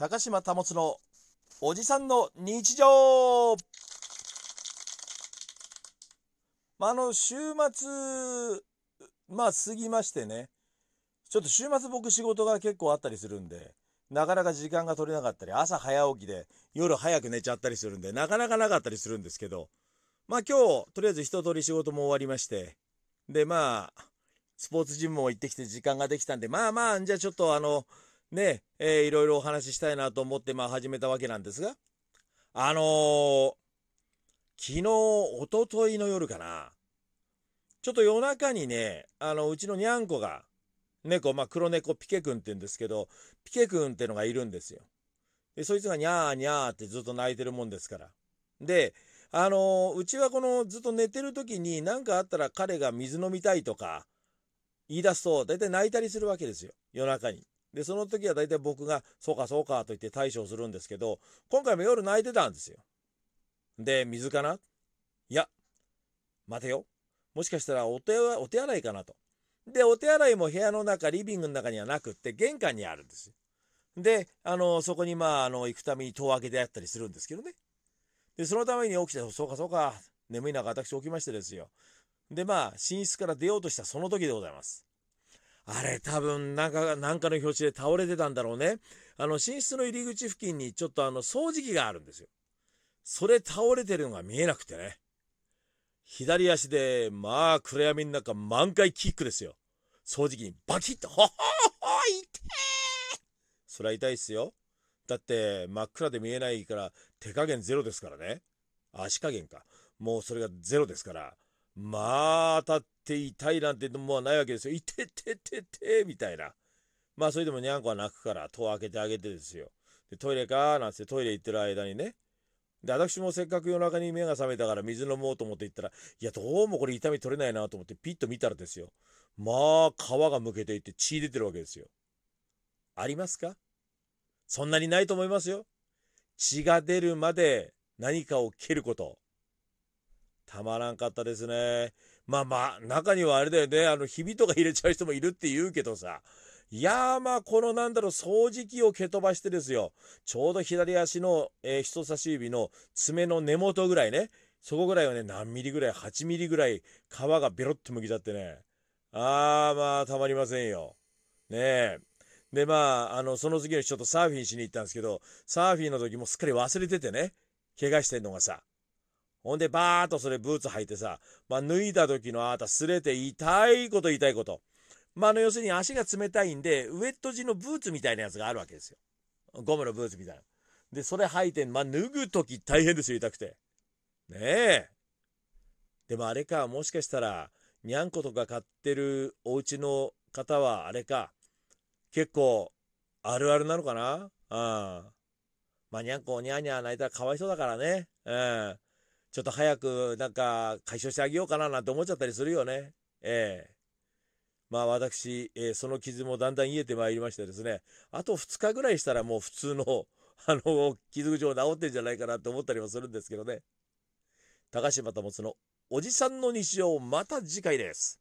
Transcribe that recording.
高島保のおじさんの日常。まあ、あの、週末、まあ、過ぎましてね、ちょっと週末僕仕事が結構あったりするんで、なかなか時間が取れなかったり、朝早起きで夜早く寝ちゃったりするんで、なかなかなかったりするんですけど、まあ今日、とりあえず一通り仕事も終わりまして、で、まあ、スポーツジムも行ってきて時間ができたんで、まあまあ、じゃあちょっとあの、ね、えー、いろいろお話ししたいなと思って、まあ始めたわけなんですが、あのー、昨日、おとといの夜かな、ちょっと夜中にね、あの、うちのにゃんこが、猫、まあ黒猫ピケくんって言うんですけど、ピケくんってのがいるんですよ。で、そいつがにゃーにゃーってずっと泣いてるもんですから。で、あのー、うちはこのずっと寝てる時に何かあったら彼が水飲みたいとか言い出すと大体泣いたりするわけですよ。夜中に。で、その時は大体僕が、そうかそうかと言って対処するんですけど、今回も夜泣いてたんですよ。で、水かな？いや、待てよ。もしかしたらお手お手洗いかなと。で、お手洗いも部屋の中、リビングの中にはなくって、玄関にあるんですよ。で、あの、そこにまあ、あの、行くために戸を開けてあったりするんですけどね。で、そのために起きて、そうかそうか、眠い中私起きましてですよ。で、まあ、寝室から出ようとしたその時でございます。あれ多分なんか、なんかの表紙で倒れてたんだろうね。あの、寝室の入り口付近にちょっとあの、掃除機があるんですよ。それ倒れてるのが見えなくてね。左足で、まあ、暗闇の中、満開キックですよ。掃除機にバキッと、ほほほいてそりゃ痛いっすよ。だって、真っ暗で見えないから、手加減ゼロですからね。足加減か。もうそれがゼロですから。まあ、当たって痛いなんてもうないわけですよ。いててててみたいな。まあ、それでもにゃんこは泣くから、戸を開けてあげてですよ。で、トイレかーなんてトイレ行ってる間にね。で、私もせっかく夜中に目が覚めたから水飲もうと思って行ったら、いや、どうもこれ痛み取れないなと思ってピッと見たらですよ。まあ、皮がむけていて血出てるわけですよ。ありますか？そんなにないと思いますよ。血が出るまで何かを蹴ること。たまらんかったですね。まあまあ、中にはあれだよね、あの、ひびとか入れちゃう人もいるって言うけどさ、いやーまあ、このなんだろう、掃除機を蹴飛ばしてですよ、ちょうど左足の、えー、人差し指の爪の根元ぐらいね、そこぐらいはね、何ミリぐらい、8ミリぐらい皮がベロッと剥きちゃってね、あーまあ、たまりませんよ。ねえ。で、まあ、あの、その次の日ちょっとサーフィンしに行ったんですけど、サーフィンの時もすっかり忘れててね、怪我してんのがさ。ほんで、バーっとそれブーツ履いてさ、まあ、脱いだ時のあなた、すれて痛いこと痛いこと。まあ、あの、要するに足が冷たいんで、ウェット地のブーツみたいなやつがあるわけですよ。ゴムのブーツみたいな。で、それ履いて、まあ、脱ぐ時大変ですよ、痛くて。ねえ。でもあれか、もしかしたら、にゃんことか飼ってるお家の方は、あれか、結構、あるあるなのかな？うん。まあ、にゃんこ、にゃにゃ泣いたらかわいそうだからね。うん。ちょっと早くなんか解消してあげようかななんて思っちゃったりするよね。ええまあ私、えー、その傷もだんだん癒えてまいりましてですね、あと2日ぐらいしたらもう普通の、あの、傷口も治ってんじゃないかなと思ったりもするんですけどね。高島保のおじさんの日常、また次回です。